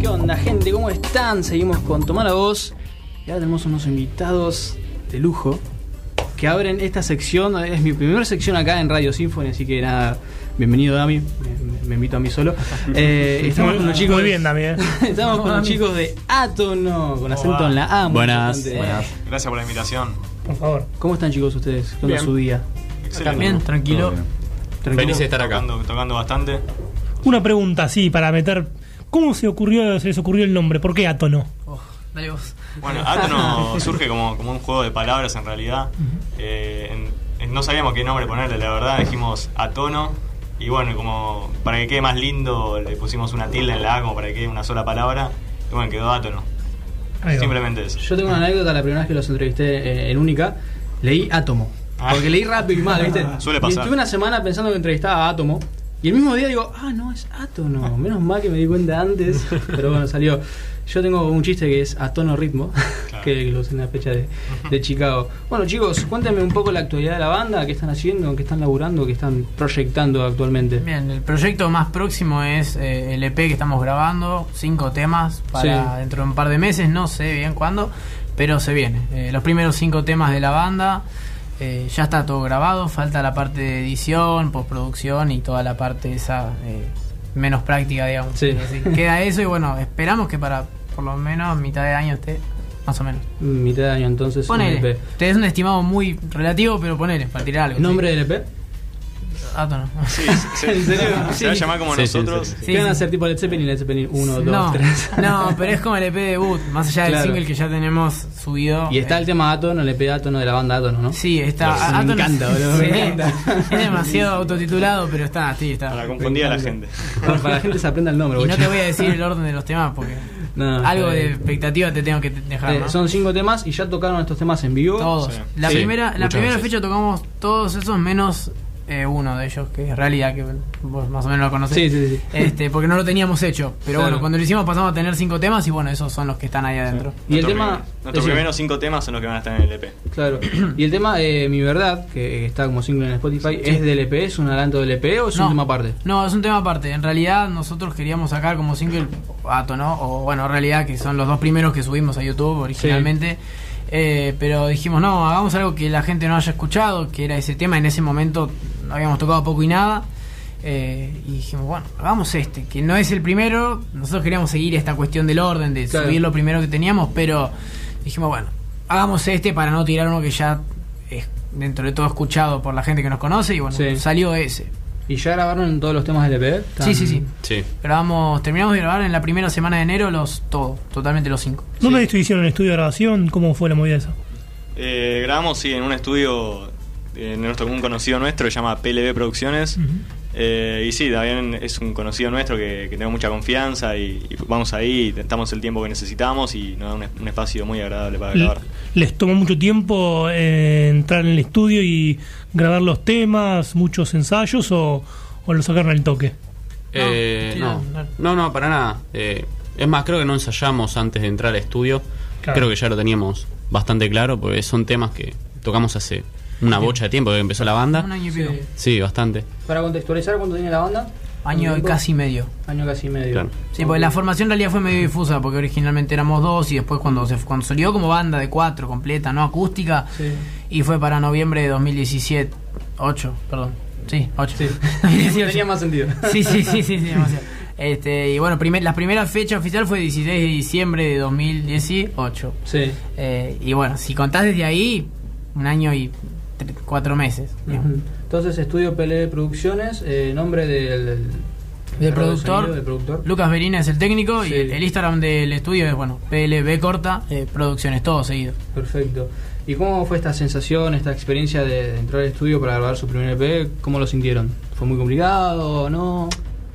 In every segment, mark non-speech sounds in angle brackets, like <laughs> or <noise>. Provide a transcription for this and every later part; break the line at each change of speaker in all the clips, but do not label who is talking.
¿Qué onda, gente? ¿Cómo están? Seguimos con Tomar la Voz. Y ahora tenemos unos invitados de lujo que abren esta sección. Es mi primera sección acá en Radio Symphony, así que nada, bienvenido Dami. Me, me invito a mí solo. <laughs> Eh, estamos
Muy-
con los chicos.
muy bien, Dami, eh. <laughs>
estamos con los chicos de Átono, con acento en la A.
Buenas,
importante.
buenas.
Gracias por la invitación.
Por favor.
¿Cómo están, chicos, ustedes? ¿Qué onda
Bien.
su día?
Excelente.
También, tranquilo.
¿Tranquilo?
Feliz de estar acá.
Tocando, tocando bastante.
Una pregunta, sí, para meter. ¿Cómo se ocurrió, se les ocurrió el nombre? ¿Por qué Átono?
Oh, dale vos.
Bueno, Átono <laughs> surge como, como un juego de palabras en realidad. Eh, en- en- no sabíamos qué nombre ponerle, la verdad. Dijimos Atono. Y bueno, como para que quede más lindo, le pusimos una tilde en la A como para que quede una sola palabra. Y bueno, quedó Átono. Simplemente eso.
Yo tengo una anécdota, la primera vez que los entrevisté eh, en Única, leí Átomo.
Ah.
Porque leí rápido y mal, ¿viste?
Suele
Y
pasar.
estuve una semana pensando que entrevistaba a Átomo. Y el mismo día digo, ah, no, es Átono. Menos mal que me di cuenta antes. <laughs> Pero bueno, salió. Yo tengo un chiste que es a tono ritmo, <laughs>
Claro.
que lo usé en la fecha de, de Chicago. Bueno, chicos, cuéntenme un poco la actualidad de la banda, qué están haciendo, qué están laburando, qué están proyectando actualmente.
Bien, el proyecto más próximo es eh, el EP que estamos grabando, cinco temas para
Sí.
dentro de un par de meses, no sé bien cuándo, pero se viene. Eh, los primeros cinco temas de la banda, eh, ya está todo grabado, falta la parte de edición, postproducción y toda la parte esa eh, menos práctica, digamos.
Sí.
Así queda eso y bueno, esperamos que para por lo menos mitad de año esté, más o menos.
Mitad de año entonces. un
Ponele,
EP.
te es un estimado muy relativo, pero ponele, para tirar algo.
¿Nombre del EP?
Ah, no.
Sí, se,
¿En serio?
se va a llamar como
Sí, sí,
nosotros.
sí,
Sí,
¿Qué van a hacer tipo Led Zeppelin, Led Zeppelin 1, 2,
no,
3?
no, pero es como el EP debut, más allá del
Claro.
single que ya tenemos subido.
Y está
eh,
el tema Átono, el EP Átono de la banda Átono, ¿no?
Sí, está.
Claro, me encanta, boludo, me
Sí,
encanta.
Es demasiado autotitulado, pero está, sí, está.
Para confundir a la gente.
Para, para la gente se aprenda el nombre.
Y no
bocha.
te voy a decir el orden de los temas porque
No, está
algo de
bien.
expectativa te tengo que te- dejar.
Eh,
¿no?
Son cinco temas y ya tocaron estos temas en vivo.
Todos.
Sí.
La
Sí,
primera, la
muchas
primera
veces.
fecha tocamos todos esos menos eh, uno de ellos, que es realidad, que vos más o menos lo conocés.
Sí, sí, sí.
Este, porque no lo teníamos hecho. Pero
Claro.
bueno, cuando lo hicimos pasamos a tener cinco temas y bueno, esos son los que están ahí adentro.
Y el tema.
nuestros primeros cinco temas son los que van a estar en el EP.
Claro. Y el tema eh, Mi Verdad, que está como single en Spotify, ¿es del EP? ¿Es un adelanto del EP o es un tema aparte?
No, es un tema aparte. En realidad nosotros queríamos sacar como single Ato, ¿no? O bueno, en realidad que son los dos primeros que subimos a YouTube originalmente. Eh, pero dijimos, no, hagamos algo que la gente no haya escuchado, que era ese tema. En ese momento habíamos tocado poco y nada. Eh, y dijimos, bueno, hagamos este, que no es el primero. Nosotros queríamos seguir esta cuestión del orden, de
Claro.
subir lo primero que teníamos, pero dijimos, bueno, hagamos este para no tirar uno que ya es dentro de todo escuchado por la gente que nos conoce. Y bueno,
Sí.
salió ese.
¿Y ya grabaron todos los temas del EP?
Sí, sí, sí.
Sí.
Grabamos, terminamos de grabar en la primera semana de enero los todos, totalmente los cinco.
¿Dónde estuvieron en el estudio de grabación? ¿Cómo fue la movida esa?
Eh, grabamos, sí, en un estudio eh, en nuestro, un conocido nuestro que se llama PLB Producciones. Eh, y sí, también es un conocido nuestro que, que tengo mucha confianza y, y vamos ahí, intentamos el tiempo que necesitamos y nos da un, un espacio muy agradable para grabar.
¿Les tomó mucho tiempo eh, entrar en el estudio y grabar los temas, muchos ensayos o, o lo sacaron al toque?
Eh, no,
no, no.
no, no, para nada. Eh, es más, creo que no ensayamos antes de entrar al estudio.
Claro.
Creo que ya lo teníamos bastante claro, porque son temas que tocamos hace una bocha de tiempo que empezó la
Un
banda.
año y pico.
Sí.
Sí, bastante.
Para contextualizar, ¿cuánto tiene la banda?
Año y casi medio.
Año casi medio.
Claro.
Sí, porque la formación en realidad fue medio difusa, porque originalmente éramos dos y después cuando se cuando salió como banda de cuatro completa, no acústica,
Sí.
y fue para noviembre de 2017, 8, perdón. Sí, 8.
Sí.
2018. <laughs> <laughs>
Tenía más sentido.
Sí, sí, sí, sí, sí, demasiado. Este, y bueno, primer, la primera fecha oficial fue 16 de diciembre de 2018.
Sí.
Eh, y bueno, si contás desde ahí, un año y cuatro meses.
Entonces, estudio PLB Producciones, eh, nombre del, del,
productor,
sonido, del productor.
Lucas Verina es el técnico
Sí.
y el, el Instagram del estudio es, bueno, PLB corta, eh, producciones, todo seguido.
Perfecto. ¿Y cómo fue esta sensación, esta experiencia de, de entrar al estudio para grabar su primer EP? ¿Cómo lo sintieron? ¿Fue muy complicado o no?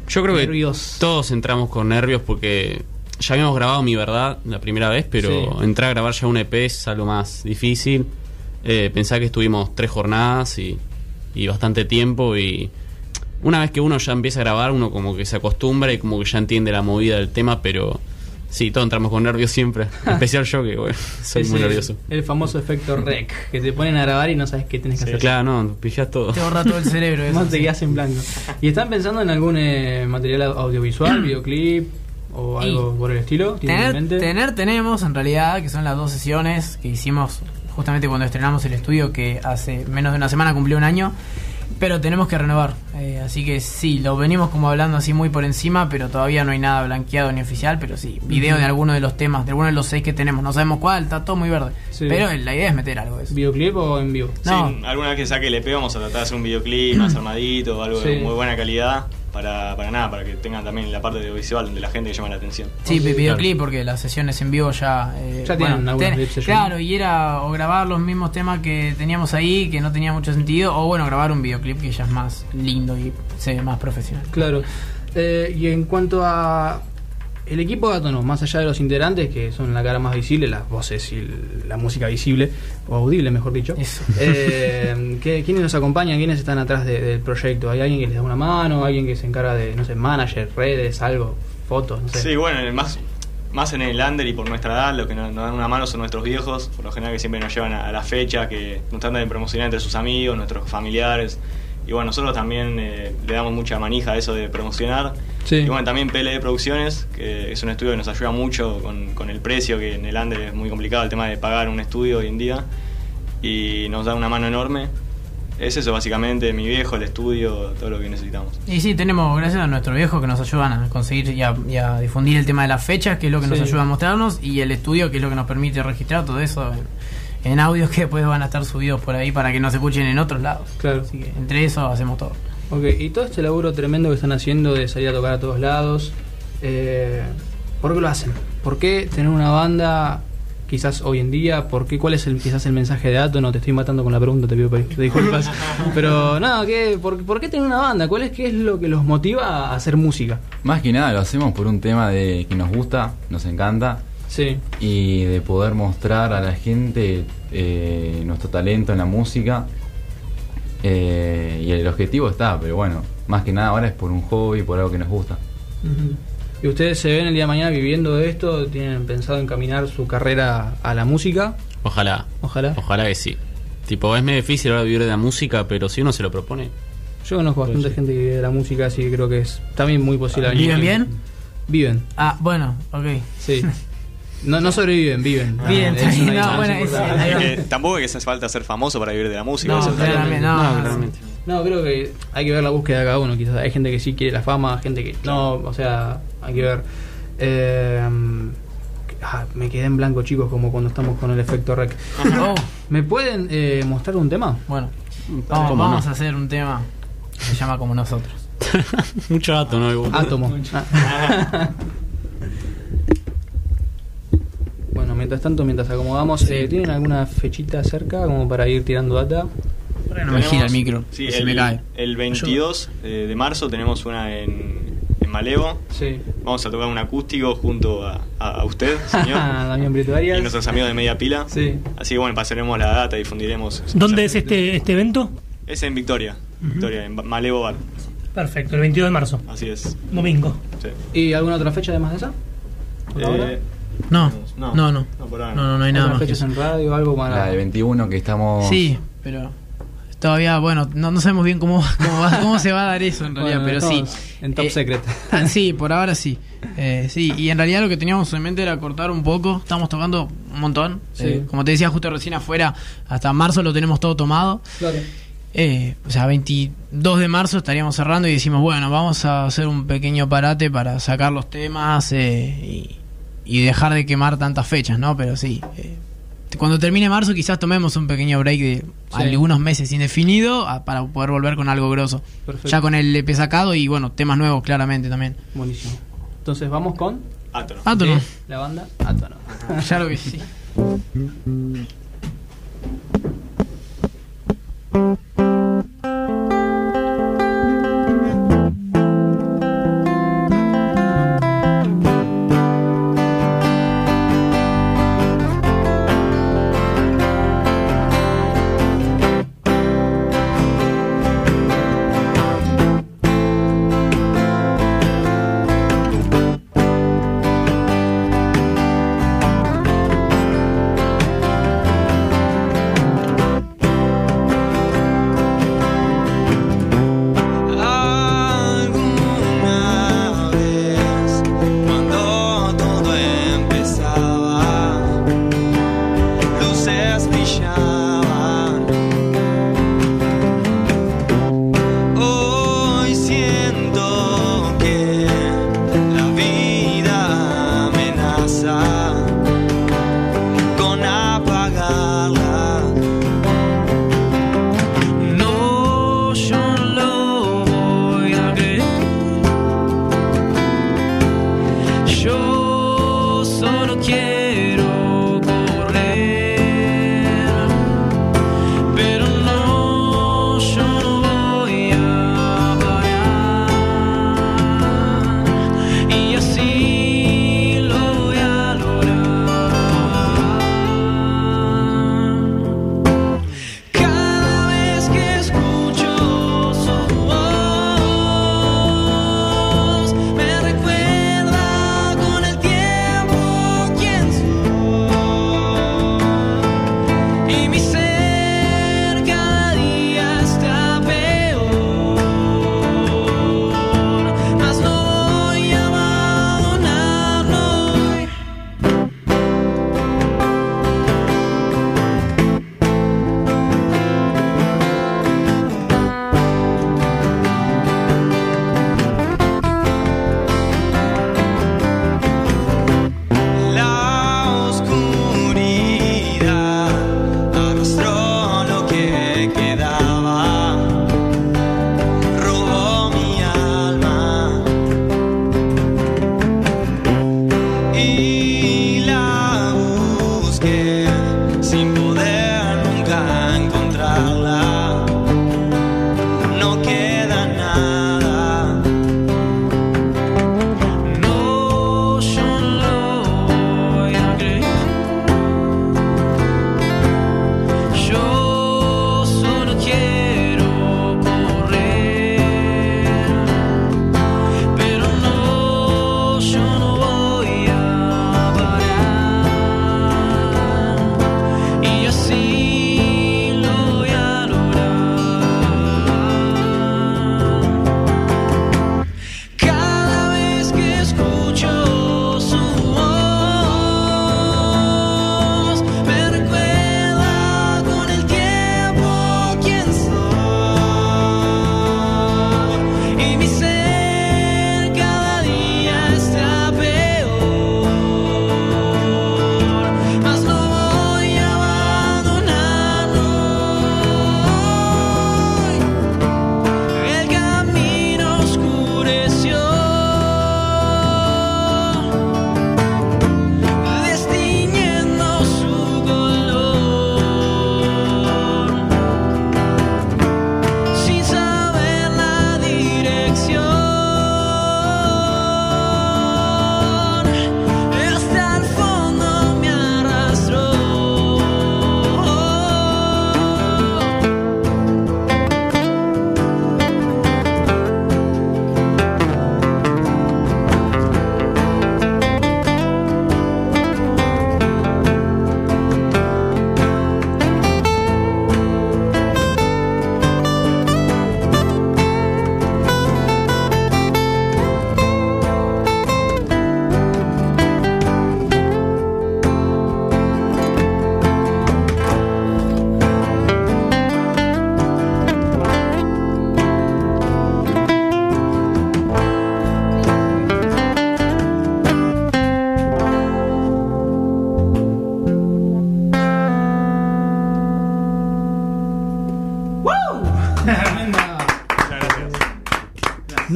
Yo creo
Nervios.
que todos entramos con nervios porque ya habíamos grabado Mi Verdad la primera vez, pero
Sí.
entrar a grabar ya un EP es algo más difícil. Eh, pensá que estuvimos tres jornadas y, y bastante tiempo y una vez que uno ya empieza a grabar, uno como que se acostumbra y como que ya entiende la movida del tema, pero sí, todos entramos con nervios siempre. En <laughs> especial yo que bueno, soy muy nervioso.
El famoso efecto rec, que te ponen a grabar y no sabes qué tenés que hacer.
Claro, no, pillás todo.
Te borra todo el cerebro. <laughs> eso,
Más te
sí.
quedas en blanco. ¿Y están pensando en algún eh, material au- audiovisual, <clears throat> videoclip? o
Y
algo por el estilo?
Tener tenemos en realidad, que son las dos sesiones que hicimos justamente cuando estrenamos el estudio, que hace menos de una semana cumplió un año, pero tenemos que renovar. Eh, así que sí, lo venimos como hablando así muy por encima, pero todavía no hay nada blanqueado ni oficial, pero sí, video de alguno de los temas, de alguno de los seis que tenemos, no sabemos cuál, está todo muy verde.
Sí.
Pero la idea es meter algo de eso.
¿Videoclip o en vivo?
No.
Sí, alguna vez que saque el EP vamos a tratar de hacer un videoclip más <clears throat> armadito, algo de muy buena calidad, para, para nada, para que tengan también la parte de visual de la gente que llama la atención.
Sí, videoclip, porque las sesiones en vivo ya. eh,
Ya tienen algunas
ten-. Claro, y era o grabar los mismos temas que teníamos ahí, que no tenía mucho sentido, o bueno, grabar un videoclip que ya es más lindo y se ve más profesional.
Claro. Eh, y en cuanto a el equipo de Átono, más allá de los integrantes, que son la cara más visible, las voces y la música visible, o audible, mejor dicho, eh, ¿qué- ¿quiénes nos acompañan? ¿Quiénes están atrás de- del proyecto? ¿Hay alguien que les da una mano? ¿Alguien que se encarga de, no sé, manager, redes, algo, fotos? No sé.
Sí, bueno, en el más, más en el under y por nuestra edad, lo que nos, nos dan una mano son nuestros viejos, por lo general que siempre nos llevan a, a la fecha, que nos tratan de promocionar entre sus amigos, nuestros familiares. Y bueno, nosotros también eh, le damos mucha manija a eso de promocionar.
Sí.
Y bueno, también PLD Producciones, que es un estudio que nos ayuda mucho con, con el precio, que en el under es muy complicado el tema de pagar un estudio hoy en día. Y nos da una mano enorme. Es eso básicamente, mi viejo, el estudio, todo lo que necesitamos.
Y sí, tenemos, gracias a nuestros viejos que nos ayudan a conseguir y a, y a difundir el tema de las fechas, que es lo que nos ayuda a mostrarnos, y el estudio, que es lo que nos permite registrar todo eso en, en audios <laughs> que después van a estar subidos por ahí para que nos escuchen en otros lados.
Claro.
Así que entre eso hacemos todo.
Ok, y todo este laburo tremendo que están haciendo de salir a tocar a todos lados, eh, ¿por qué lo hacen? ¿Por qué tener una banda quizás hoy en día? ¿Por qué? ¿Cuál es el, quizás el mensaje de Ato? No te estoy matando con la pregunta, te pido pe- disculpas. <laughs> Pero nada, ¿qué, por, por qué tener una banda? ¿Cuál es, qué es lo que los motiva a hacer música?
Más que nada lo hacemos por un tema de que nos gusta, nos encanta
Sí,
y de poder mostrar a la gente eh, nuestro talento en la música. Eh, y el objetivo está, pero bueno, más que nada ahora es por un hobby, por algo que nos gusta.
¿Y ustedes se ven el día de mañana viviendo de esto? ¿Tienen pensado encaminar su carrera a la música?
Ojalá.
Ojalá.
Ojalá que sí. Tipo, es medio difícil ahora vivir de la música, pero si uno se lo propone.
Yo conozco bastante
Sí.
gente que vive de la música, así que creo que es también muy posible.
¿Viven bien?
Viven,
Ah, bueno, ok.
sí. <laughs> No, no sobreviven, viven.
Bien,
Es una
no,
diferencia
bueno, es-.
Es que tampoco es que hace falta ser famoso para vivir de la música.
No, claramente, no, no,
claramente.
No, creo que hay que ver la búsqueda de cada uno. Quizás hay gente que sí quiere la fama, gente que no. O sea, hay que ver. Eh, ah, me quedé en blanco, chicos, como cuando estamos con el efecto rec.
Oh, <laughs>
¿Me pueden eh, mostrar un tema?
bueno, vamos,
¿Cómo
vamos
no?
a hacer un tema que se llama como nosotros. <laughs>
Mucho dato, ¿no? Igual.
Átomo. Ah. <laughs> bueno, mientras tanto, mientras acomodamos, eh, ¿tienen alguna fechita cerca como para ir tirando data?
Ahora no me gira el micro,
Sí,
se
el,
me cae.
el 22 eh, de marzo tenemos una en, en Malevo.
Sí.
Vamos a tocar un acústico junto a, a- a usted, señor. <laughs>
Damián
y nuestros amigos de Media Pila.
Sí.
Así que bueno, pasaremos la data, difundiremos.
¿Dónde es este, este evento?
Es en Victoria. Victoria, en Malevo Bar.
Perfecto, el 22 de marzo,
Así es.
domingo.
Sí.
¿Y alguna otra fecha además de esa? ¿Por ahora?
Eh,
No,
No.
no, no.
No, por ahora
No,
no.
no, no hay nada
¿Otras
más.
fechas
eso.
en radio algo para...?
La de 21 que estamos...
Sí, pero todavía, bueno, no, no sabemos bien cómo, cómo, va- cómo se va a dar eso en realidad,
Bueno,
pero sí.
En top
Eh,
secret.
ah, Sí, por ahora sí. Eh, sí, y en realidad lo que teníamos en mente era cortar un poco. Estamos tocando un montón.
Sí.
Eh, como te decía justo recién afuera, hasta marzo lo tenemos todo tomado.
Claro.
Eh, o sea, 22 de marzo estaríamos cerrando y decimos, bueno, vamos a hacer un pequeño parate para sacar los temas eh, y, y dejar de quemar tantas fechas, ¿no? Pero sí, eh, cuando termine marzo quizás tomemos un pequeño break de algunos meses indefinido a- para poder volver con algo grosso.
Perfecto.
Ya con el EP sacado y bueno, temas nuevos claramente también.
Buenísimo. Entonces vamos con
Átono.
Átono.
de la banda Átono. <laughs>
Ya lo que sí. <laughs>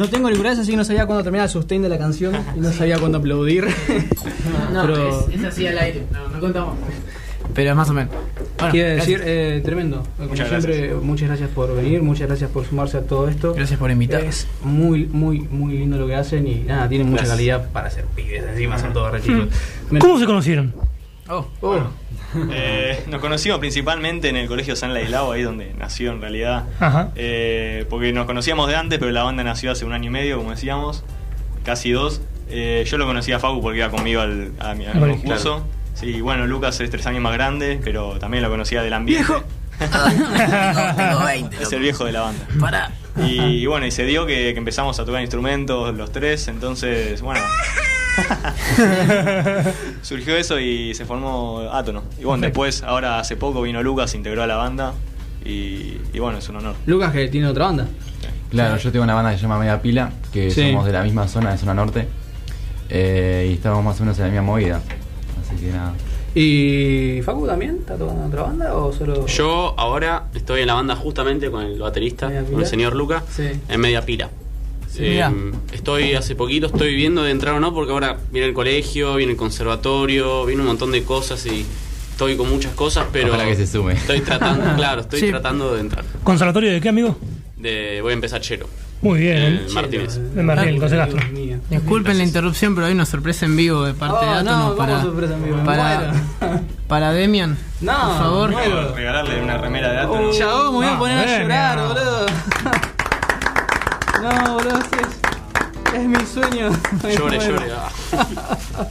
No
tengo auriculares, así que no sabía cuándo terminaba el sustain de la canción <laughs> y no sabía cuándo aplaudir. <laughs>
No, <laughs>
Pero-
es, es así al aire, no, no contamos. Pero más o menos. Bueno,
Quiero
gracias.
decir, eh, tremendo. Como
Muchas
siempre, muchas gracias por venir, muchas gracias por sumarse a todo esto.
Gracias por invitar.
Es muy, muy, muy lindo lo que hacen y nada, tienen mucha
Gracias.
calidad para ser pibes. Encima son todos re chicos.
¿Cómo se conocieron?
Oh,
Oh, <laughs>
Eh, nos conocimos principalmente en el colegio San Laislao, ahí donde nació en realidad.
Ajá.
Eh, porque nos conocíamos de antes, pero la banda nació hace un año y medio, como decíamos, casi dos. Eh, yo lo conocía a Facu porque iba conmigo al, a mi, al
Al
mismo
colegio.
curso. Sí, bueno, Lucas es tres años más grande, pero también lo conocía del ambiente.
¡Viejo!
tengo 20.
Es el viejo de la banda.
Pará.
Y, y bueno, y se dio que, que empezamos a tocar instrumentos los tres, entonces, bueno. <laughs> Surgió eso y se formó Átono. Y bueno, después, ahora hace poco vino Lucas, se integró a la banda. Y, y bueno, es un honor.
Lucas que tiene otra banda.
Claro, yo tengo una banda que se llama Media Pila, que
Sí.
somos de la misma zona, de zona norte. eh, y estamos más o menos en la misma movida. Así que nada.
¿Y Facu también? ¿Está tocando en otra banda o solo.?
Yo ahora estoy en la banda justamente con el baterista, con el señor Luca,
Sí.
en media pila. Eh, estoy hace poquito, estoy viendo de entrar o no, porque ahora viene el colegio, viene el conservatorio, viene un montón de cosas y estoy con muchas cosas, pero
Ojalá que se sume.
estoy tratando, <laughs> claro, estoy
Sí.
tratando de entrar.
¿Conservatorio de qué, amigo?
De, voy a empezar chelo.
Muy bien.
Martínez.
Martín, José Castro.
Disculpen la interrupción, pero hay una sorpresa en vivo de parte
Oh,
de Átono
no,
para,
¿cómo sorpresa en vivo?
Para, para Demian.
No,
por favor.
Regalarle una remera de Atom.
Chabón, me voy a
No,
poner a llorar, boludo. No, boludo, es, es mi sueño.
Llore, <laughs> llore. ah. <laughs>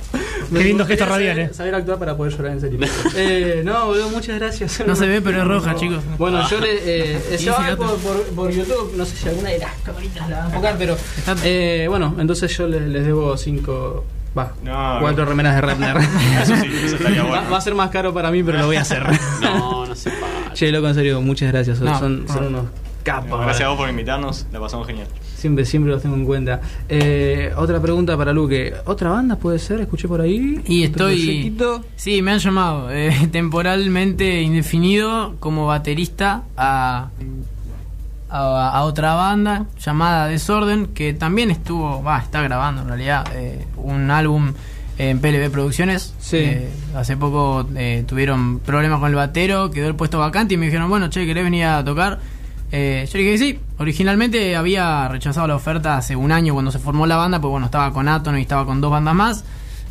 Me
Qué lindo
gustaría
gesto radial,
saber,
eh.
saber actuar para poder llorar en serio. <laughs> eh, no, boludo, muchas gracias.
No se ve, pero es roja, chicos.
Bueno, yo le. Eh, eh,
Sí,
se va a
sí,
ver por,
otro.
por, por YouTube, no sé si alguna de las camaritas la va a enfocar, pero. Eh, bueno, entonces yo les, les debo cinco. Va,
No,
cuatro
no.
remeras de Redner.
Eso sí, eso estaría
va,
bueno.
va a ser más caro para mí, pero lo voy a hacer.
No, no se
che, loco, en serio, muchas gracias. Son,
No,
son, son
no.
unos capos.
Gracias a vos por invitarnos, la pasamos genial.
Siempre, siempre los tengo en cuenta. Eh, otra pregunta para Luque. ¿Otra banda puede ser? Escuché por ahí.
Y
¿Otro
estoy.
proyectito?
Sí, me han llamado eh, <laughs> temporalmente indefinido como baterista a, a, a otra banda llamada Desorden, que también estuvo, va, está grabando en realidad eh, un álbum en PLB Producciones.
Sí.
Eh, hace poco eh, tuvieron problemas con el batero, quedó el puesto vacante y me dijeron, bueno, che, ¿querés venir a tocar? Eh, yo le dije que sí. Originalmente había rechazado la oferta hace un año cuando se formó la banda, pues bueno, estaba con Atono y estaba con dos bandas más.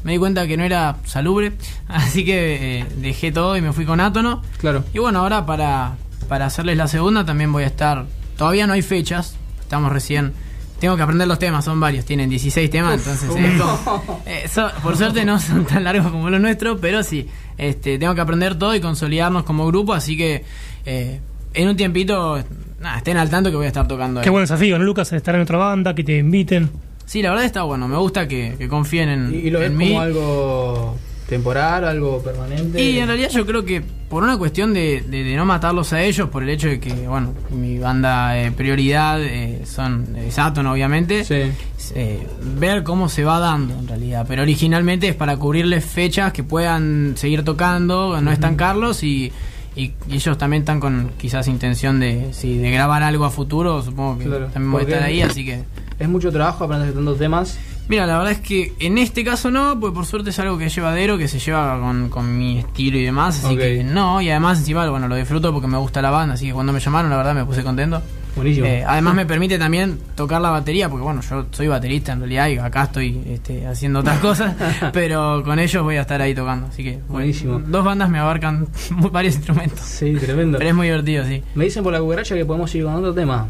Me di cuenta que no era salubre, <laughs> así que eh, dejé todo y me fui con Átono.
Claro.
Y bueno, ahora para, para hacerles la segunda también voy a estar. Todavía no hay fechas, estamos recién. Tengo que aprender los temas, son varios, tienen 16 temas, entonces como- <laughs> eh, so- por suerte no son tan largos como los nuestros, pero sí, este, tengo que aprender todo y consolidarnos como grupo, así que eh, en un tiempito, nada, estén al tanto que voy a estar tocando. ahí.
Qué buen desafío, ¿no, Lucas? Estar en otra banda, que te inviten.
Sí, la verdad está bueno, me gusta que, que confíen en,
¿Y, y lo ves
mí.
como algo temporal, algo permanente?
Y en realidad yo creo que por una cuestión de, de- de no matarlos a ellos, por el hecho de que, bueno, mi banda eh, prioridad eh, son es Aton, obviamente,
Sí.
eh, ver cómo se va dando en realidad. Pero originalmente es para cubrirles fechas que puedan seguir tocando, no estancarlos y, y, y ellos también están con quizás intención de, sí, de grabar algo a futuro, supongo que
Claro,
también voy a
porque-
estar ahí, así que...
Es mucho trabajo aprender tantos temas.
Mira, la verdad es que en este caso no, pues por suerte es algo que es llevadero, que se lleva con, con mi estilo y demás, así que no, y además encima, bueno, lo disfruto porque me gusta la banda, así que cuando me llamaron, la verdad me puse contento.
Buenísimo.
Eh, además me permite también tocar la batería, porque bueno, yo soy baterista en realidad y acá estoy este, haciendo otras <laughs> cosas, pero con ellos voy a estar ahí tocando, así que bueno,
Buenísimo.
dos bandas me abarcan <laughs> varios instrumentos,
Sí, tremendo.
pero es muy divertido, sí.
Me dicen por la cucaracha que podemos ir con otro tema.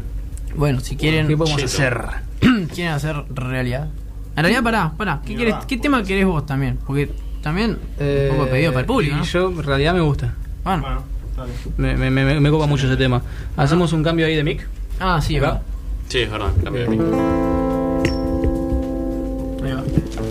Bueno, si quieren,
¿Qué podemos
Cheto.
hacer? <clears throat>
quieren hacer realidad. En realidad, pará, pará. ¿Qué, querés- ¿qué tema querés vos también? Porque también un poco pedido para el público.
Yo, en realidad, me gusta.
Bueno.
Bueno,
me, me, me copa mucho ese tema. ¿Hacemos un cambio ahí de mic?
Ah, sí, va.
Sí, es verdad, cambio de mic.
Ahí va.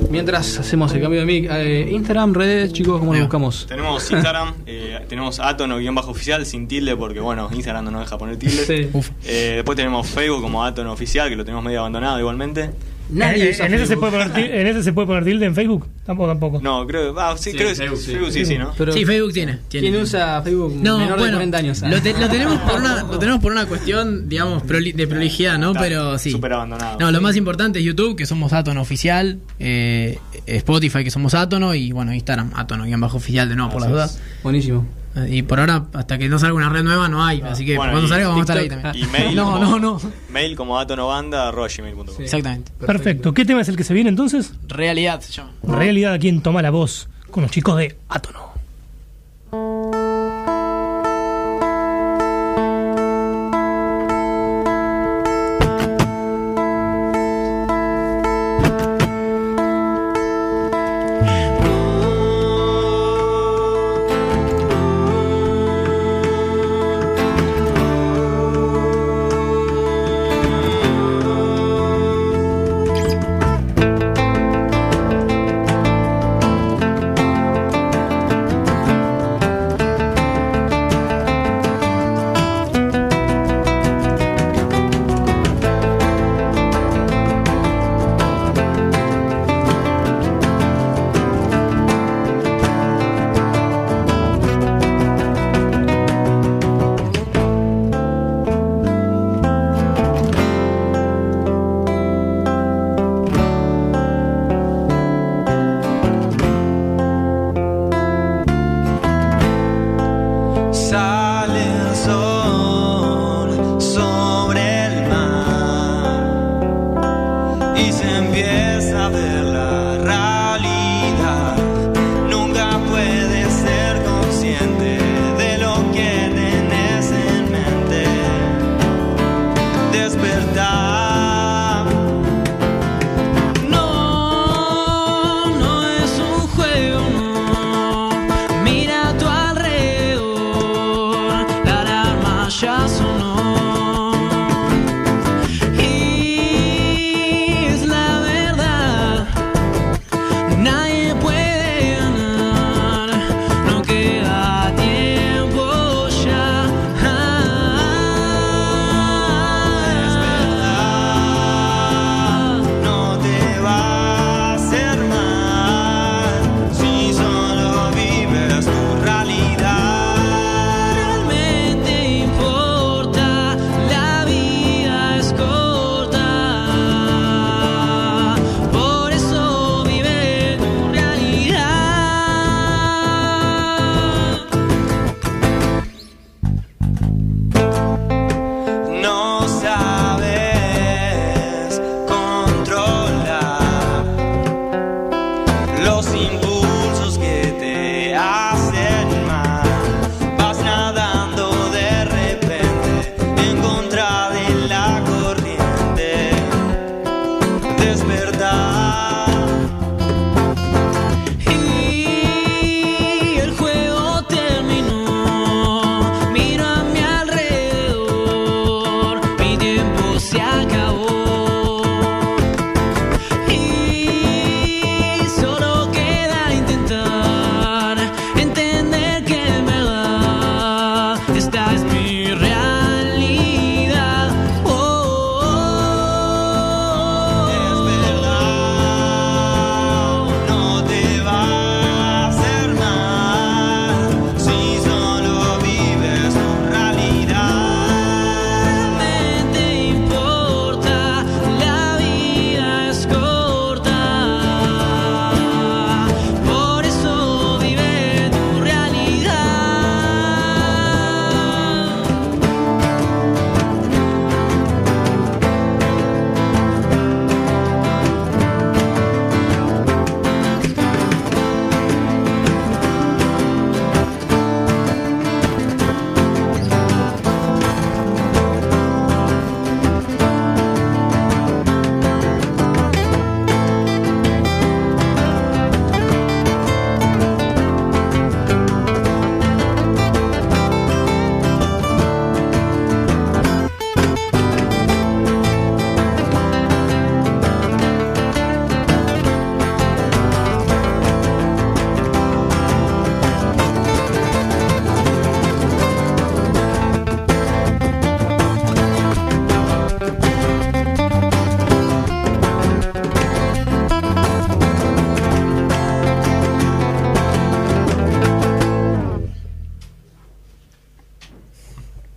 Mientras hacemos el cambio de mic, eh, Instagram, redes, chicos, ¿cómo
va.
buscamos?
Tenemos Instagram, <laughs> eh, tenemos atono-oficial sin tilde porque, bueno, Instagram no nos deja poner tilde. <laughs>
Sí.
Eh, después tenemos Facebook como Atono Oficial, que lo tenemos medio abandonado igualmente.
Nadie
Eh,
usa
en, ese se puede poner, til- en ese se puede poner tilde en Facebook. Tampoco, tampoco.
No, creo, ah, sí,
Sí,
creo que
Facebook,
sí,
sí.
Facebook sí, sí, ¿no?
Pero,
Sí, Facebook tiene. tiene.
¿Quién usa Facebook
No,
menor de
bueno,
40 años?
Lo, te- lo tenemos por una, <laughs> lo tenemos por una cuestión, digamos, proli- de prolijidad, ¿no?
Está
Pero sí.
súper abandonado.
No, lo más importante es YouTube, que somos Atono Oficial, eh, Spotify, que somos Atono, y bueno, Instagram, Atono, guion bajo oficial, de nuevo, por las dudas.
Buenísimo.
Y por ahora, hasta que no salga una red nueva, no hay. Así que
Bueno,
cuando salga, vamos a estar ahí también.
Y mail <laughs>
No,
como,
no, no.
Mail como atonobanda.gmail.com
Sí.
Exactamente.
Perfecto. ¿Qué tema es el que se viene entonces?
Realidad se llama.
Realidad, ¿quién toma la voz? Con los chicos de Átono.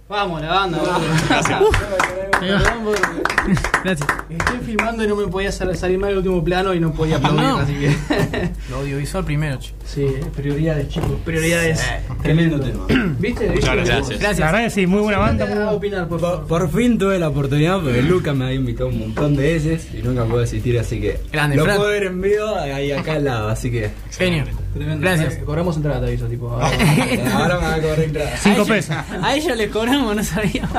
Vamos, la banda. <laughs> Gracias. Perdón por-
Gracias.
Estoy filmando y no me podía sal- salir mal el último plano y no podía aplaudir,
No.
así que.
Lo audiovisual primero, che.
sí, prioridades, chicos. Prioridades.
Tremendo tema. <clears throat>
¿Viste?
Muchas
¿Viste?
gracias.
La
Gracias.
verdad que sí, muy buena banda. Muy-
opinar, por
Por,
favor.
por fin tuve la oportunidad porque Lucas me había invitado un montón de veces y nunca pude asistir, así que
Grande,
lo
Fran.
puedo ver en vivo ahí acá al lado, así que
Genio.
Tremendo.
Gracias.
Cobramos entrada, te aviso, tipo. <laughs> ahora.
ahora me va a cobrar entrada.
Cinco pesos.
A ellos les cobramos, no sabíamos.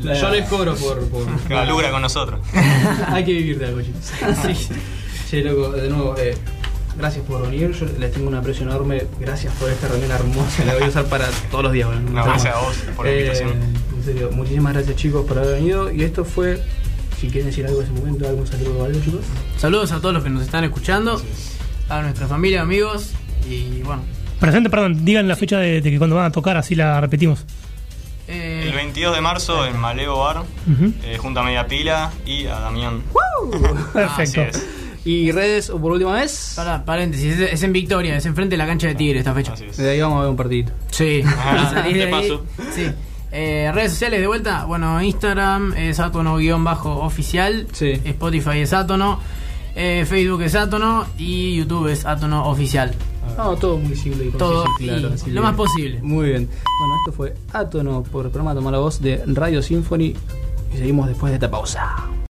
Yo les cobro por. por... <laughs>
Que la lucra con nosotros.
Hay que vivir de algo, chicos.
Sí.
Che, loco, de nuevo, eh, gracias por venir. Yo les tengo un aprecio enorme. Gracias por esta remera hermosa. La voy a usar para todos los días. bueno,
No, gracias a vos por la
Eh,
invitación.
en serio, muchísimas gracias, chicos, por haber venido. Y esto fue. Si quieren decir algo en ese momento, algún saludo o algo, chicos.
Saludos a todos los que nos están escuchando, a nuestra familia, amigos y bueno.
Presente, perdón, digan la fecha de, de que cuando van a tocar, así la repetimos.
eh,
El 22 de marzo en Maleo Bar, eh, junto a Media Pila y a Damián. <laughs>
Perfecto.
Así es.
Y redes, o por última vez.
para, paréntesis, es, es en Victoria, es enfrente de la cancha de Tigre esta fecha.
Así es.
De ahí vamos a ver un partidito.
Sí, <laughs>
Ah,
de paso.
Sí. Eh, redes sociales de vuelta, bueno, Instagram es atono-oficial,
Sí.
Spotify es atono, eh, Facebook es atono y YouTube es atono oficial.
No, todo muy simple y
Todo
claro.
y lo más posible.
Muy bien. Bueno, esto fue Átono por el programa Tomar la Voz de Radio Symphony. Y seguimos después de esta pausa.